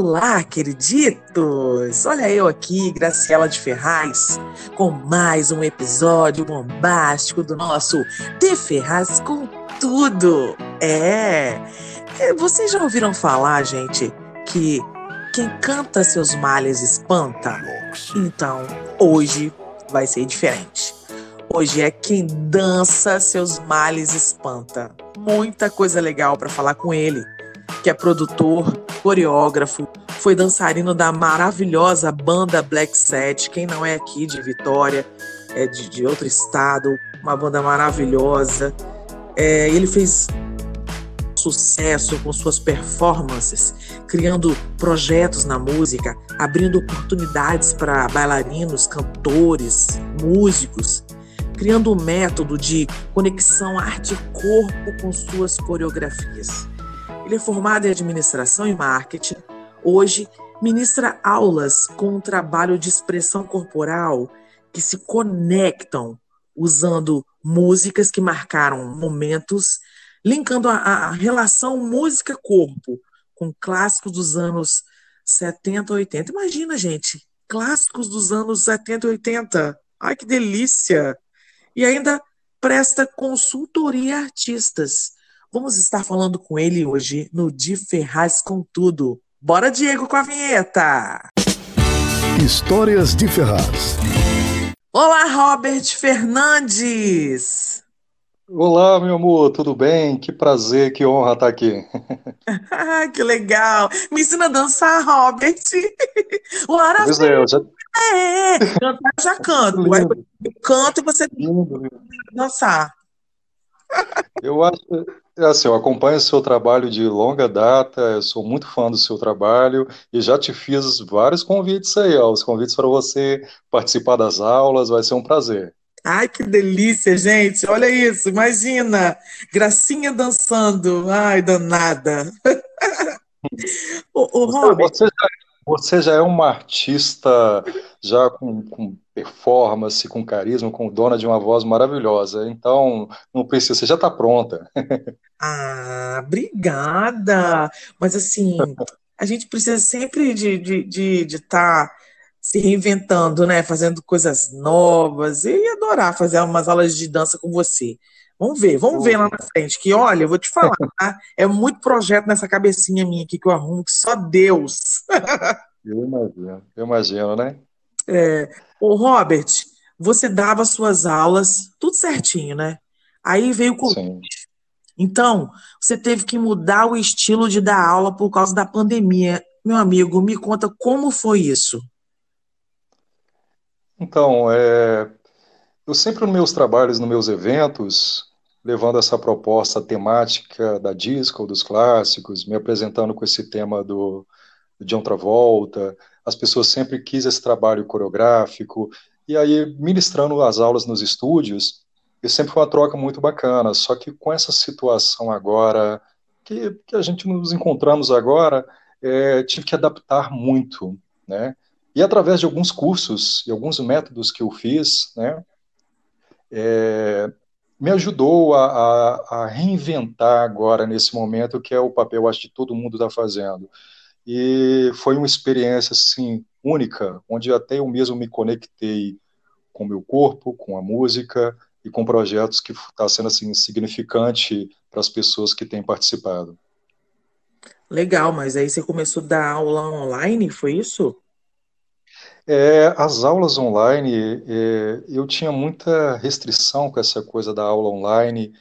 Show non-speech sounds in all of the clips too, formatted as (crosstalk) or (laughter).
Olá, queriditos! Olha eu aqui, Graciela de Ferraz, com mais um episódio bombástico do nosso De Ferraz com Tudo. É, é vocês já ouviram falar, gente, que quem canta seus males espanta? Então, hoje vai ser diferente. Hoje é quem dança seus males espanta. Muita coisa legal para falar com ele, que é produtor, coreógrafo, foi dançarino da maravilhosa banda Black Set. Quem não é aqui de Vitória, é de, de outro estado, uma banda maravilhosa. É, ele fez sucesso com suas performances, criando projetos na música, abrindo oportunidades para bailarinos, cantores, músicos, criando um método de conexão arte-corpo com suas coreografias. Ele é formado em administração e marketing. Hoje ministra aulas com um trabalho de expressão corporal que se conectam usando músicas que marcaram momentos linkando a, a relação música-corpo com clássicos dos anos 70, 80. Imagina, gente, clássicos dos anos 70 e 80. Ai, que delícia! E ainda presta consultoria a artistas. Vamos estar falando com ele hoje no Di Ferraz com Tudo. Bora, Diego, com a vinheta! Histórias de Ferraz. Olá, Robert Fernandes! Olá, meu amor, tudo bem? Que prazer, que honra estar aqui. (laughs) que legal! Me ensina a dançar, Robert. (laughs) Lara pois é, eu já... é, (laughs) cantar eu já canto. Eu canto e você Lindo, lindo. dançar. Eu acho, assim, eu acompanho o seu trabalho de longa data, eu sou muito fã do seu trabalho e já te fiz vários convites aí, ó, os convites para você participar das aulas, vai ser um prazer. Ai, que delícia, gente. Olha isso, imagina. Gracinha dançando. Ai, danada. (laughs) o, o Robert. Você já, você já é uma artista já com, com, performance, com carisma, com dona de uma voz maravilhosa. Então, não precisa, você já está pronta. (laughs) ah, obrigada. Mas assim, a gente precisa sempre de estar de, de, de tá se reinventando, né? Fazendo coisas novas. Eu ia adorar fazer umas aulas de dança com você. Vamos ver, vamos ver lá na frente. Que olha, eu vou te falar, tá? É muito projeto nessa cabecinha minha aqui que eu arrumo, que só Deus. (laughs) eu imagino, eu imagino, né? É. Ô, Robert, você dava suas aulas, tudo certinho, né? Aí veio o Covid. Então, você teve que mudar o estilo de dar aula por causa da pandemia. Meu amigo, me conta como foi isso. Então, é, eu sempre nos meus trabalhos, nos meus eventos, levando essa proposta temática da disco, dos clássicos, me apresentando com esse tema do, do John Travolta, as pessoas sempre quis esse trabalho coreográfico, e aí ministrando as aulas nos estúdios, e sempre foi uma troca muito bacana, só que com essa situação agora, que, que a gente nos encontramos agora, é, tive que adaptar muito, né? E através de alguns cursos e alguns métodos que eu fiz, né, é, me ajudou a, a, a, reinventar agora, nesse momento, que é o papel, acho, que todo mundo está fazendo. E foi uma experiência, assim, única, onde até eu mesmo me conectei com o meu corpo, com a música e com projetos que está sendo, assim, significante para as pessoas que têm participado. Legal, mas aí você começou a dar aula online, foi isso? É, as aulas online, é, eu tinha muita restrição com essa coisa da aula online,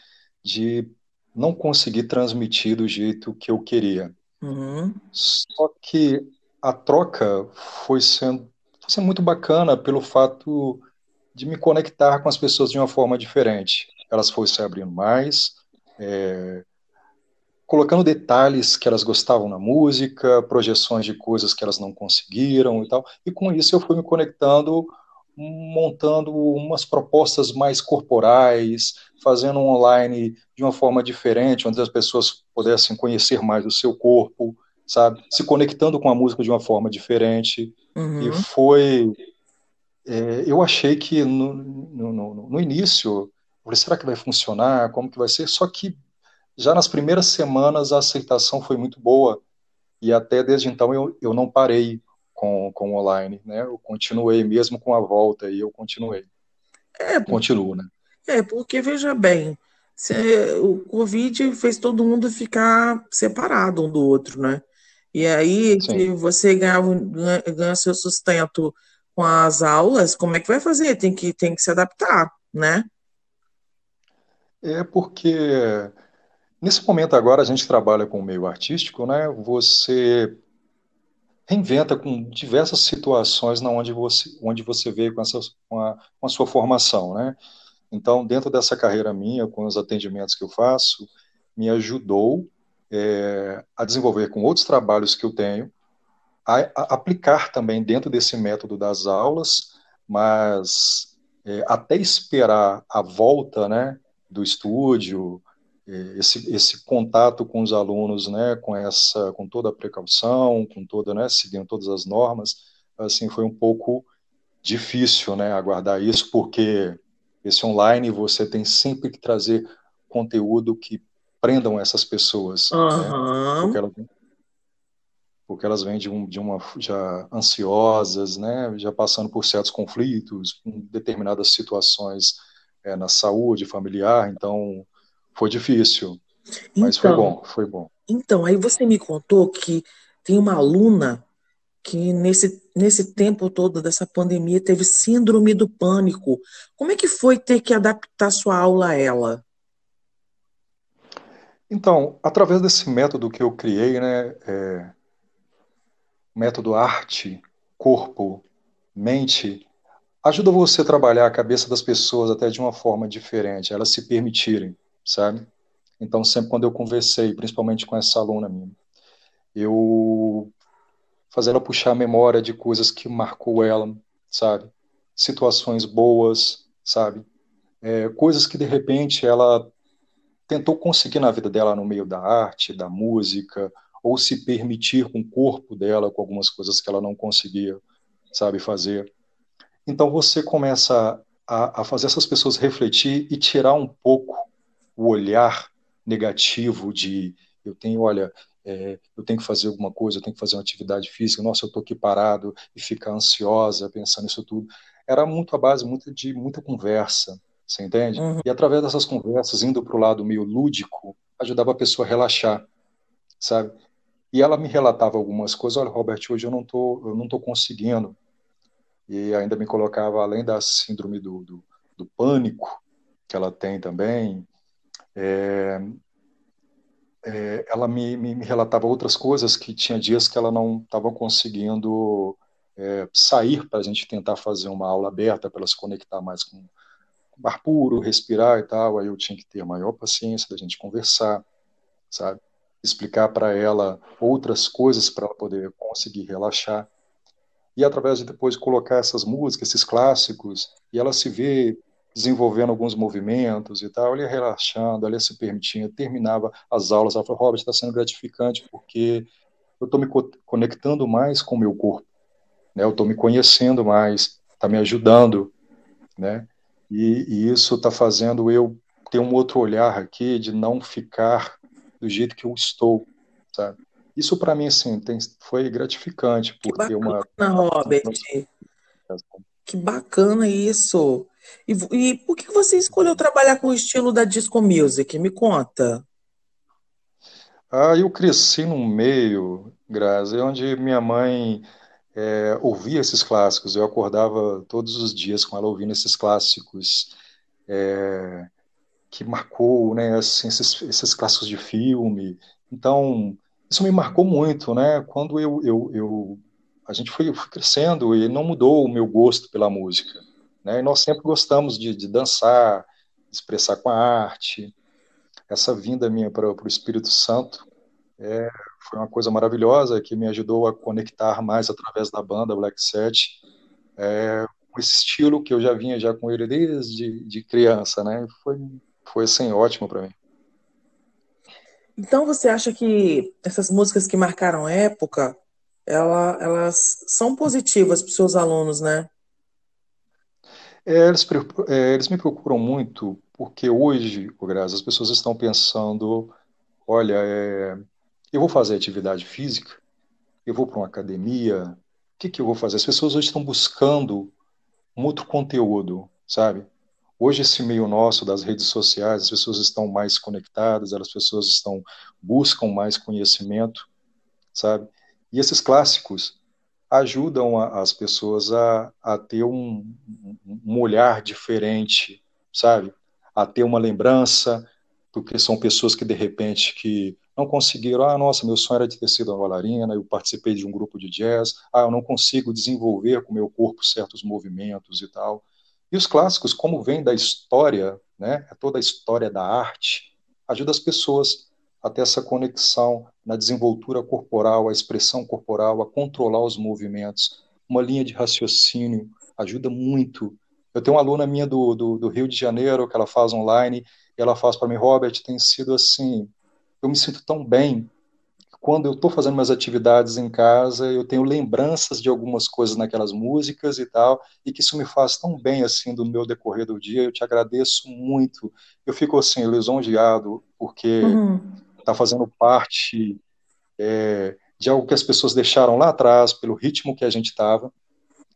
de não conseguir transmitir do jeito que eu queria. Uhum. Só que a troca foi sendo, foi sendo muito bacana pelo fato de me conectar com as pessoas de uma forma diferente. Elas foram se abrindo mais, é, colocando detalhes que elas gostavam na música, projeções de coisas que elas não conseguiram e tal. E com isso eu fui me conectando, montando umas propostas mais corporais, fazendo um online de uma forma diferente, onde as pessoas pudessem conhecer mais o seu corpo, sabe? Se conectando com a música de uma forma diferente. Uhum. E foi. É, eu achei que no, no, no, no início, falei, será que vai funcionar? Como que vai ser? Só que já nas primeiras semanas a aceitação foi muito boa e até desde então eu, eu não parei com, com online, né? Eu continuei mesmo com a volta e eu continuei. É, Continuo, né? É, porque veja bem, o Covid fez todo mundo ficar separado um do outro, né? E aí, se você ganha, ganha, ganha seu sustento com as aulas, como é que vai fazer? Tem que, tem que se adaptar, né? É porque Nesse momento agora a gente trabalha com o meio artístico, né? Você reinventa com diversas situações na onde você, onde você veio com, essa, com, a, com a sua formação, né? Então, dentro dessa carreira minha, com os atendimentos que eu faço, me ajudou é, a desenvolver com outros trabalhos que eu tenho, a, a, aplicar também dentro desse método das aulas, mas é, até esperar a volta, né, do estúdio, esse, esse contato com os alunos, né, com essa, com toda a precaução, com toda, né, seguindo todas as normas, assim, foi um pouco difícil, né, aguardar isso, porque esse online você tem sempre que trazer conteúdo que prendam essas pessoas, uhum. né, porque, elas, porque elas vêm de, um, de uma já ansiosas, né, já passando por certos conflitos, determinadas situações é, na saúde familiar, então foi difícil, mas então, foi bom, foi bom. Então, aí você me contou que tem uma aluna que nesse, nesse tempo todo dessa pandemia teve síndrome do pânico. Como é que foi ter que adaptar sua aula a ela? Então, através desse método que eu criei, né, é, método arte, corpo, mente, ajuda você a trabalhar a cabeça das pessoas até de uma forma diferente, elas se permitirem sabe? Então, sempre quando eu conversei, principalmente com essa aluna minha, eu fazer ela puxar a memória de coisas que marcou ela, sabe? Situações boas, sabe? É, coisas que de repente ela tentou conseguir na vida dela no meio da arte, da música, ou se permitir com o corpo dela, com algumas coisas que ela não conseguia, sabe, fazer. Então você começa a, a fazer essas pessoas refletir e tirar um pouco o olhar negativo de eu tenho, olha, é, eu tenho que fazer alguma coisa, eu tenho que fazer uma atividade física, nossa, eu estou aqui parado e ficar ansiosa pensando nisso tudo. Era muito a base muito de muita conversa, você entende? Uhum. E através dessas conversas, indo para o lado meio lúdico, ajudava a pessoa a relaxar, sabe? E ela me relatava algumas coisas, olha, Robert, hoje eu não tô, eu não tô conseguindo. E ainda me colocava, além da síndrome do, do, do pânico, que ela tem também, é, é, ela me, me, me, relatava outras coisas que tinha dias que ela não estava conseguindo é, sair para a gente tentar fazer uma aula aberta para ela se conectar mais com, com ar puro, respirar e tal. Aí eu tinha que ter maior paciência da gente conversar, sabe? Explicar para ela outras coisas para ela poder conseguir relaxar. E através de depois colocar essas músicas, esses clássicos, e ela se vê desenvolvendo alguns movimentos e tal, ele ia relaxando, ele ia se permitindo, terminava as aulas, ela falou, Robert, está sendo gratificante porque eu estou me co conectando mais com o meu corpo, né? eu estou me conhecendo mais, está me ajudando, né? E, e isso está fazendo eu ter um outro olhar aqui de não ficar do jeito que eu estou, sabe? Isso para mim assim tem, foi gratificante porque que bacana, uma Robert. Que bacana isso. E, e por que você escolheu trabalhar com o estilo da disco music? Me conta. Ah, eu cresci num meio, Grazi, onde minha mãe é, ouvia esses clássicos. Eu acordava todos os dias com ela ouvindo esses clássicos é, que marcou, né, assim, esses, esses clássicos de filme. Então, isso me marcou muito, né? Quando eu, eu, eu a gente foi, foi crescendo e não mudou o meu gosto pela música. Né? E nós sempre gostamos de, de dançar, expressar com a arte. essa vinda minha para o Espírito Santo é, foi uma coisa maravilhosa que me ajudou a conectar mais através da banda Black Set é, esse estilo que eu já vinha já com ele desde de criança, né? Foi foi assim ótimo para mim. Então você acha que essas músicas que marcaram época, ela, elas são positivas para seus alunos, né? É, eles, é, eles, me procuram muito porque hoje, Graça, as pessoas estão pensando, olha, é, eu vou fazer atividade física, eu vou para uma academia, o que, que eu vou fazer? As pessoas hoje estão buscando um outro conteúdo, sabe? Hoje esse meio nosso das redes sociais, as pessoas estão mais conectadas, as pessoas estão buscam mais conhecimento, sabe? E esses clássicos ajudam a, as pessoas a, a ter um, um olhar diferente, sabe? A ter uma lembrança, porque são pessoas que de repente que não conseguiram, ah, nossa, meu sonho era de ter sido uma bailarina, eu participei de um grupo de jazz, ah, eu não consigo desenvolver com meu corpo certos movimentos e tal. E os clássicos, como vem da história, né, é toda a história da arte, ajuda as pessoas a ter essa conexão na desenvoltura corporal, a expressão corporal, a controlar os movimentos. Uma linha de raciocínio ajuda muito. Eu tenho uma aluna minha do, do, do Rio de Janeiro que ela faz online, e ela faz para mim, Robert, tem sido assim, eu me sinto tão bem. Quando eu estou fazendo minhas atividades em casa, eu tenho lembranças de algumas coisas naquelas músicas e tal, e que isso me faz tão bem assim do meu decorrer do dia. Eu te agradeço muito. Eu fico assim lisonjeado porque está fazendo parte é, de algo que as pessoas deixaram lá atrás pelo ritmo que a gente estava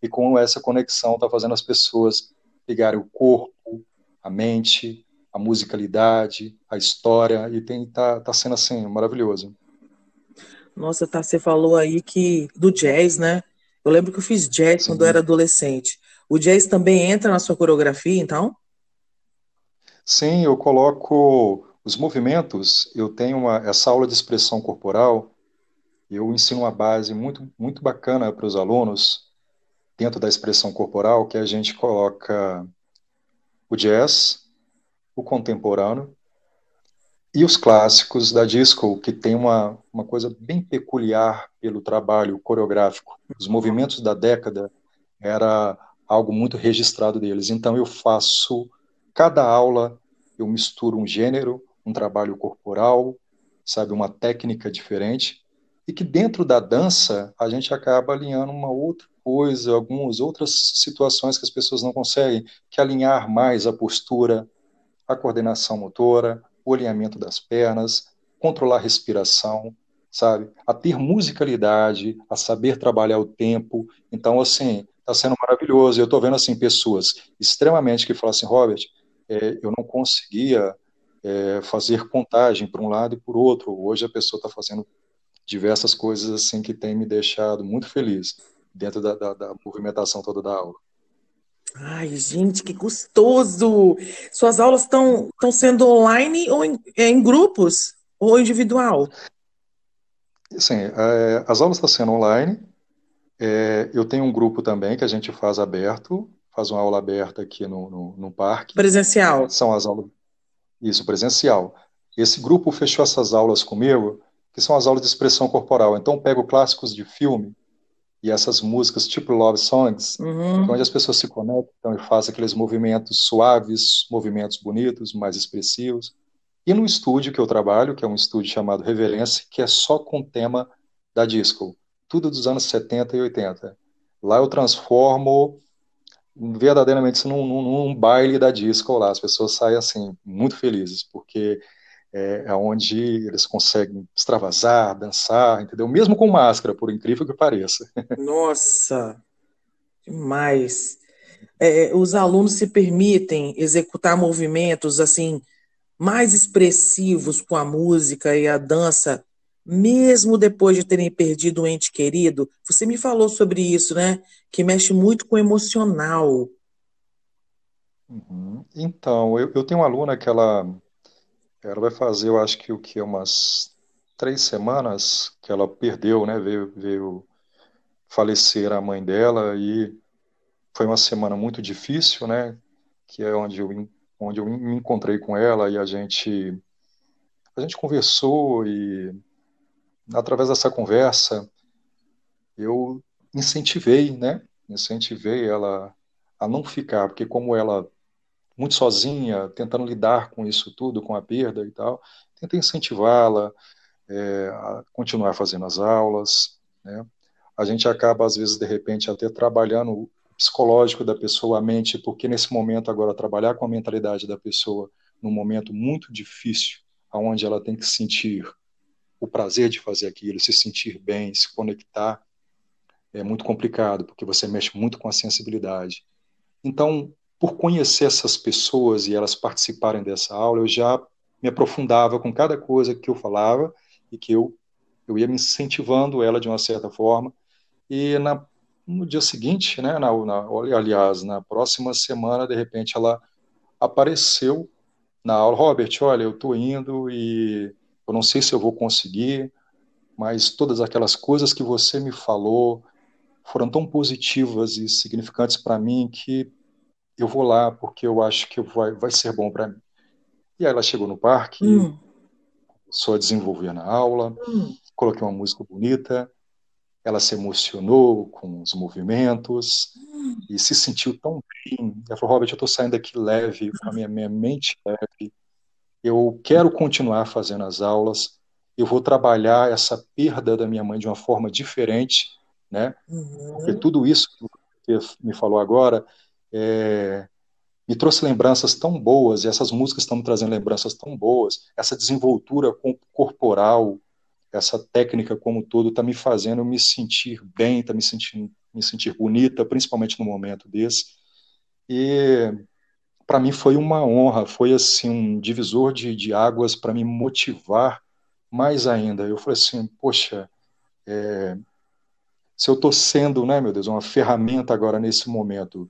e com essa conexão está fazendo as pessoas pegarem o corpo, a mente, a musicalidade, a história, e tem tá, tá sendo assim maravilhoso. Nossa, tá, você falou aí que do jazz, né? Eu lembro que eu fiz jazz Sim. quando eu era adolescente. O jazz também entra na sua coreografia, então? Sim, eu coloco os movimentos. Eu tenho uma, essa aula de expressão corporal. Eu ensino uma base muito muito bacana para os alunos dentro da expressão corporal, que a gente coloca o jazz, o contemporâneo e os clássicos da disco, que tem uma, uma coisa bem peculiar pelo trabalho coreográfico. Os movimentos da década era algo muito registrado deles. Então eu faço cada aula eu misturo um gênero, um trabalho corporal, sabe, uma técnica diferente, e que dentro da dança a gente acaba alinhando uma outra coisa, algumas outras situações que as pessoas não conseguem, que alinhar mais a postura, a coordenação motora, o alinhamento das pernas, controlar a respiração, sabe? A ter musicalidade, a saber trabalhar o tempo. Então, assim, está sendo maravilhoso. Eu estou vendo, assim, pessoas extremamente que falam assim, Robert, é, eu não conseguia é, fazer contagem para um lado e por outro. Hoje a pessoa está fazendo diversas coisas, assim, que tem me deixado muito feliz dentro da, da, da movimentação toda da aula. Ai, gente, que gostoso! Suas aulas estão sendo online ou em, é, em, grupos ou individual? Sim, é, as aulas estão sendo online. É, eu tenho um grupo também que a gente faz aberto, faz uma aula aberta aqui no, no, no parque. Presencial. São as aulas. Isso, presencial. Esse grupo fechou essas aulas comigo, que são as aulas de expressão corporal. Então, pego clássicos de filme e essas músicas tipo love songs, uhum. Onde as pessoas se conectam e fazem aqueles movimentos suaves, movimentos bonitos, mais expressivos. E no estúdio que eu trabalho, que é um estúdio chamado Reverência, que é só com tema da disco, tudo dos anos 70 e 80. Lá eu transformo verdadeiramente num, num, num baile da disco lá. As pessoas saem assim muito felizes porque é, é onde eles conseguem extravasar, dançar, entendeu? Mesmo com máscara, por incrível que pareça. (laughs) Nossa, demais. É, os alunos se permitem executar movimentos assim mais expressivos com a música e a dança, mesmo depois de terem perdido um ente querido. Você me falou sobre isso, né? Que mexe muito com o emocional. Uhum. Então, eu, eu tenho uma aluna que ela ela vai fazer, eu acho que o que umas três semanas que ela perdeu, né? Veio, veio falecer a mãe dela e foi uma semana muito difícil, né? Que é onde eu, onde eu me encontrei com ela e a gente a gente conversou e, através dessa conversa, eu incentivei, né? Incentivei ela a não ficar, porque como ela muito sozinha, tentando lidar com isso tudo, com a perda e tal, tentei incentivá-la é, a continuar fazendo as aulas, né? A gente acaba às vezes de repente até trabalhando o psicológico da pessoa, a mente, porque nesse momento agora trabalhar com a mentalidade da pessoa num momento muito difícil, aonde ela tem que sentir o prazer de fazer aquilo, se sentir bem, se conectar, é muito complicado, porque você mexe muito com a sensibilidade. Então, por conhecer essas pessoas e elas participarem dessa aula, eu já me aprofundava com cada coisa que eu falava e que eu, eu ia me incentivando ela de uma certa forma. E na, no dia seguinte, né, na, na, aliás, na próxima semana, de repente, ela apareceu na aula, Robert, olha, eu estou indo e eu não sei se eu vou conseguir, mas todas aquelas coisas que você me falou foram tão positivas e significantes para mim que eu vou lá porque eu acho que vai, vai ser bom para mim. E aí ela chegou no parque, hum. a desenvolver na aula, hum. coloquei uma música bonita, ela se emocionou com os movimentos hum. e se sentiu tão bem. Ela falou, Robert, eu estou saindo aqui leve, com a minha, minha mente leve, eu quero continuar fazendo as aulas, eu vou trabalhar essa perda da minha mãe de uma forma diferente, né? Uhum. Porque tudo isso que você me falou agora é, me trouxe lembranças tão boas, e essas músicas estão me trazendo lembranças tão boas, essa desenvoltura corporal, essa técnica como todo está me fazendo me sentir bem, está me sentindo me sentir bonita, principalmente no momento desse. E para mim foi uma honra, foi assim um divisor de, de águas para me motivar mais ainda. Eu falei assim, poxa, é, se eu estou sendo, né, meu Deus, uma ferramenta agora nesse momento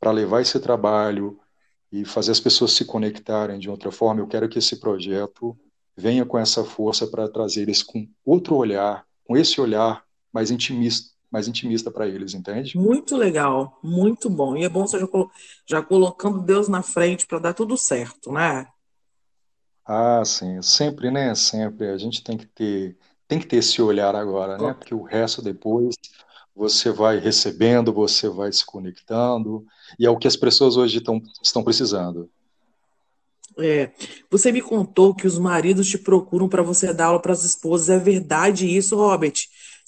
para levar esse trabalho e fazer as pessoas se conectarem de outra forma, eu quero que esse projeto venha com essa força para trazer eles com outro olhar, com esse olhar mais intimista, mais intimista para eles, entende? Muito legal, muito bom. E é bom você já, colo já colocando Deus na frente para dar tudo certo, né? Ah, sim, sempre, né? Sempre. A gente tem que ter, tem que ter esse olhar agora, né? Porque o resto depois você vai recebendo, você vai se conectando, e é o que as pessoas hoje tão, estão precisando. É, você me contou que os maridos te procuram para você dar aula para as esposas. É verdade isso, Robert?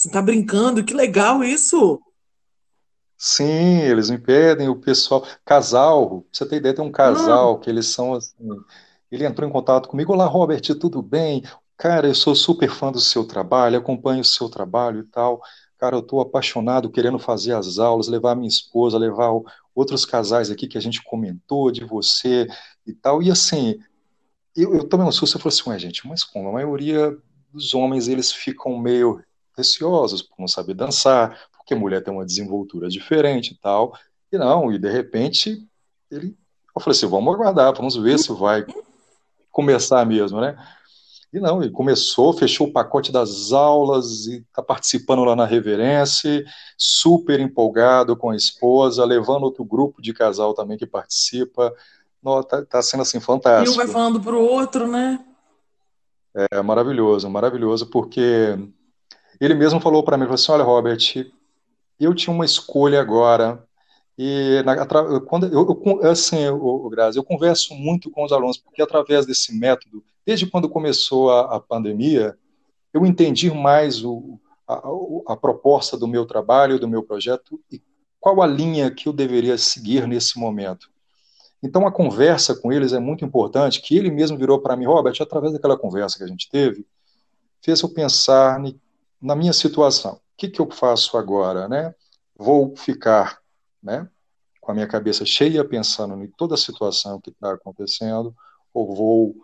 Você está brincando? Que legal isso! Sim, eles me pedem, o pessoal. Casal, pra você ter ideia, tem um casal ah. que eles são assim. Ele entrou em contato comigo. Olá, Robert, tudo bem? Cara, eu sou super fã do seu trabalho, acompanho o seu trabalho e tal. Cara, eu estou apaixonado, querendo fazer as aulas, levar minha esposa, levar outros casais aqui que a gente comentou de você e tal. E assim, eu, eu tomei um susto e falei assim, ué, gente, mas como? A maioria dos homens, eles ficam meio receosos por não saber dançar, porque mulher tem uma desenvoltura diferente e tal. E não, e de repente, ele, eu falei assim, vamos aguardar, vamos ver se vai começar mesmo, né? E não, ele começou, fechou o pacote das aulas e está participando lá na reverência, super empolgado com a esposa, levando outro grupo de casal também que participa. Está tá sendo assim fantástico. E um vai falando para o outro, né? É maravilhoso, maravilhoso, porque ele mesmo falou para mim, falou assim, olha, Robert, eu tinha uma escolha agora e na, quando eu, eu assim, eu, Grazi, eu converso muito com os alunos, porque através desse método, desde quando começou a, a pandemia, eu entendi mais o, a, a, proposta do meu trabalho, do meu projeto e qual a linha que eu deveria seguir nesse momento. Então a conversa com eles é muito importante, que ele mesmo virou para mim, Robert, através daquela conversa que a gente teve, fez eu pensar na minha situação. O que, que eu faço agora, né? Vou ficar né, com a minha cabeça cheia pensando em toda a situação que está acontecendo, ou vou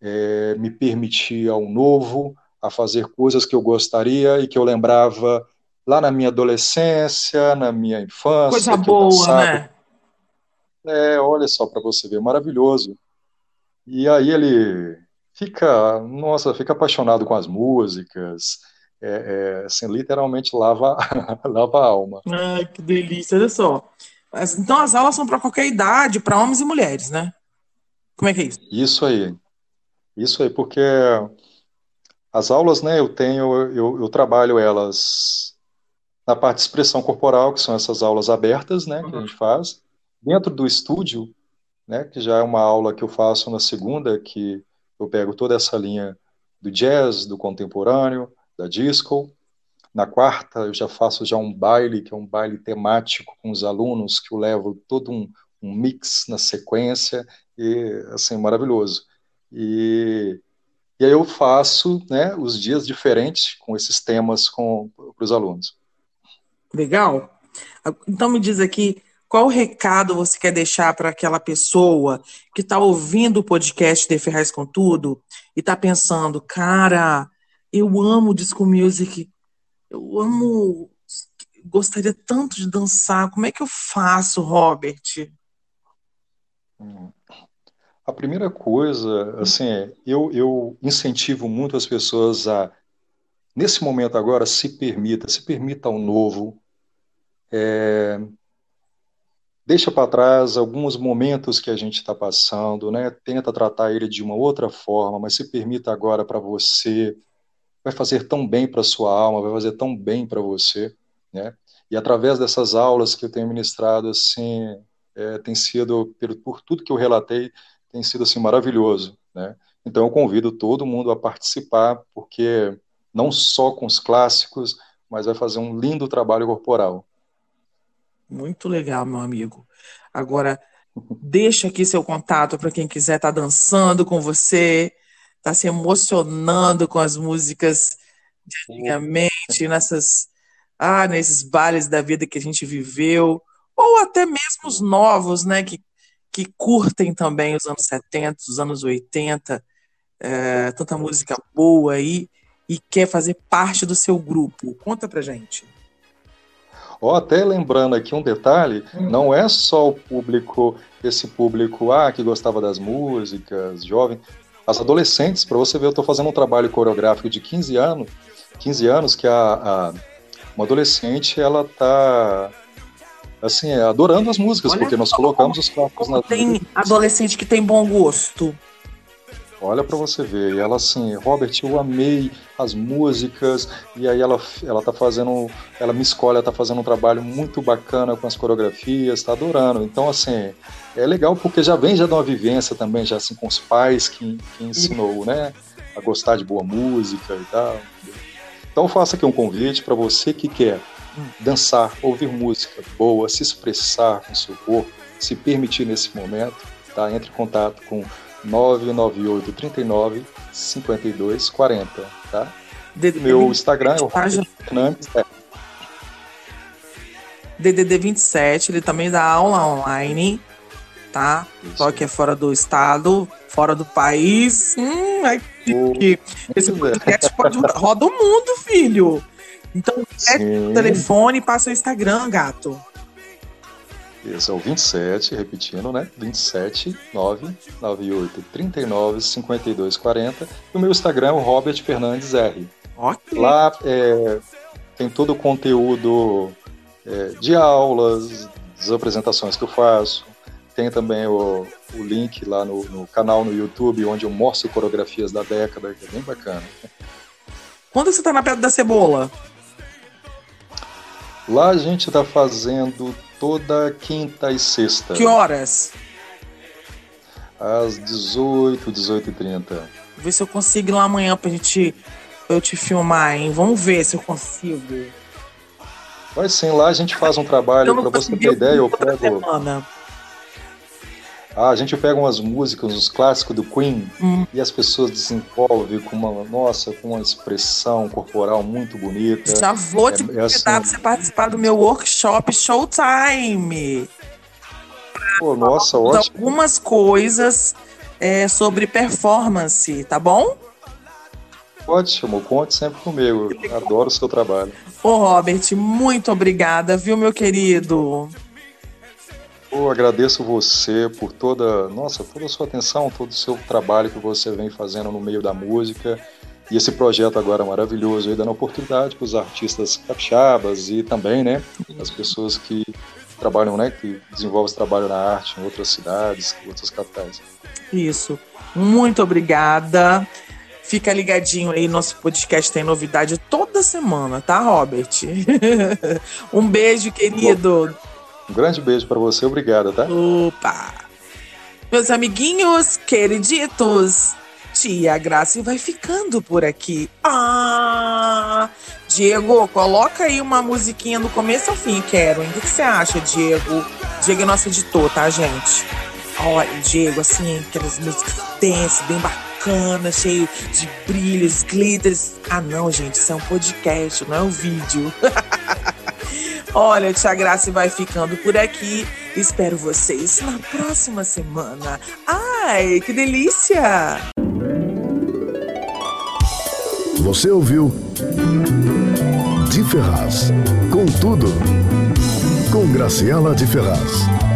é, me permitir ao novo, a fazer coisas que eu gostaria e que eu lembrava lá na minha adolescência, na minha infância. Coisa boa, né? É, olha só para você ver, maravilhoso. E aí ele fica, nossa, fica apaixonado com as músicas, é, é, assim, literalmente lava, (laughs) lava a alma. Ai, que delícia, olha só. Então as aulas são para qualquer idade, para homens e mulheres, né? Como é que é isso? Isso aí. Isso aí, porque as aulas, né, eu tenho, eu, eu trabalho elas na parte de expressão corporal, que são essas aulas abertas, né, que a gente faz, dentro do estúdio, né, que já é uma aula que eu faço na segunda, que eu pego toda essa linha do jazz, do contemporâneo, da disco. Na quarta, eu já faço já um baile, que é um baile temático com os alunos, que eu levo todo um, um mix na sequência, e assim, maravilhoso. E, e aí eu faço né, os dias diferentes com esses temas para os alunos. Legal. Então me diz aqui, qual recado você quer deixar para aquela pessoa que está ouvindo o podcast de Ferraz com Tudo e está pensando, cara, eu amo disco music, eu amo, gostaria tanto de dançar, como é que eu faço, Robert? A primeira coisa, assim, eu, eu incentivo muito as pessoas a, nesse momento agora, se permita, se permita ao novo, é, deixa para trás alguns momentos que a gente está passando, né? Tenta tratar ele de uma outra forma, mas se permita agora para você. Vai fazer tão bem para sua alma, vai fazer tão bem para você, né? E através dessas aulas que eu tenho ministrado, assim, é, tem sido por, tudo que eu relatei, tem sido assim maravilhoso, né? Então eu convido todo mundo a participar, porque não só com os clássicos, mas vai fazer um lindo trabalho corporal. Muito legal, meu amigo. Agora, deixa aqui seu contato para quem quiser estar tá dançando com você, tá se emocionando com as músicas de antigamente, nessas, ah, nesses bailes da vida que a gente viveu, ou até mesmo os novos, né, que, que curtem também os anos 70, os anos 80, é, tanta música boa aí, e quer fazer parte do seu grupo. Conta pra gente. Ó, até lembrando aqui um detalhe, hum. não é só o público, esse público ah, que gostava das músicas, jovem, as adolescentes, para você ver, eu estou fazendo um trabalho coreográfico de 15 anos, 15 anos que a, a uma adolescente ela tá assim, adorando as músicas, Olha porque nós colocamos os clássicos na Tem adolescente que tem bom gosto. Olha para você ver. E ela assim, Robert, eu amei as músicas. E aí ela, ela tá fazendo, ela me escolhe, ela tá fazendo um trabalho muito bacana com as coreografias, tá adorando. Então assim, é legal porque já vem já de uma vivência também, já assim com os pais que, que ensinou, né, a gostar de boa música e tal. Então faça aqui um convite para você que quer dançar, ouvir música boa, se expressar com seu corpo, se permitir nesse momento, tá? Entre em contato com 998 39 52 40, tá? DDD Meu Instagram é o Fernandes. É. DDD 27, ele também dá aula online, tá? Isso. Só que é fora do estado, fora do país. Hum, é que esse podcast pode roda o mundo, filho. Então, pega o telefone e passa o Instagram, gato. Esse é o 27, repetindo, né? 27 998 39 52 40. E o meu Instagram é o Robert Fernandes R. Okay. Lá é, tem todo o conteúdo é, de aulas, das apresentações que eu faço. Tem também o, o link lá no, no, canal no YouTube, onde eu mostro coreografias da década, que é bem bacana. Quando você tá na Pedra da Cebola? Lá a gente tá fazendo toda quinta e sexta. Que horas? Às 18, 18 e 30. Vê se eu consigo ir lá amanhã pra gente pra eu te filmar, hein? Vamos ver se eu consigo. Vai sim, lá a gente faz um trabalho, para você ter ideia, eu pego. Semana. Ah, a gente pega umas músicas, os clássicos do Queen, hum. e as pessoas desenvolvem com uma, nossa, com uma expressão corporal muito bonita. Já vou te é, convidar é assim, para você participar do meu workshop Showtime. Pô, nossa, ótimo. Algumas coisas é, sobre performance, tá bom? Ótimo, conte sempre comigo. Adoro o seu trabalho. Ô, Robert, muito obrigada, viu, meu querido? Eu agradeço você por toda, nossa, toda a sua atenção, todo o seu trabalho que você vem fazendo no meio da música. E esse projeto agora maravilhoso aí, dando oportunidade para os artistas capixabas e também, né, as pessoas que trabalham, né, que desenvolvem esse trabalho na arte em outras cidades, em outras capitais. Isso. Muito obrigada. Fica ligadinho aí, nosso podcast tem novidade toda semana, tá, Robert? (laughs) um beijo, querido. Um grande beijo para você, obrigado, tá? Opa! Meus amiguinhos queriditos, tia Graça vai ficando por aqui. Ah! Diego, coloca aí uma musiquinha do começo ao fim, quero. O que você acha, Diego? Diego é nosso editor, tá, gente? Olha, Diego, assim, aquelas músicas dance, bem bacanas, cheio de brilhos, glitters. Ah, não, gente, isso é um podcast, não é um vídeo. (laughs) Olha, Tia Graça vai ficando por aqui. Espero vocês na próxima semana. Ai, que delícia! Você ouviu De Ferraz. Com tudo. Com Graciela de Ferraz.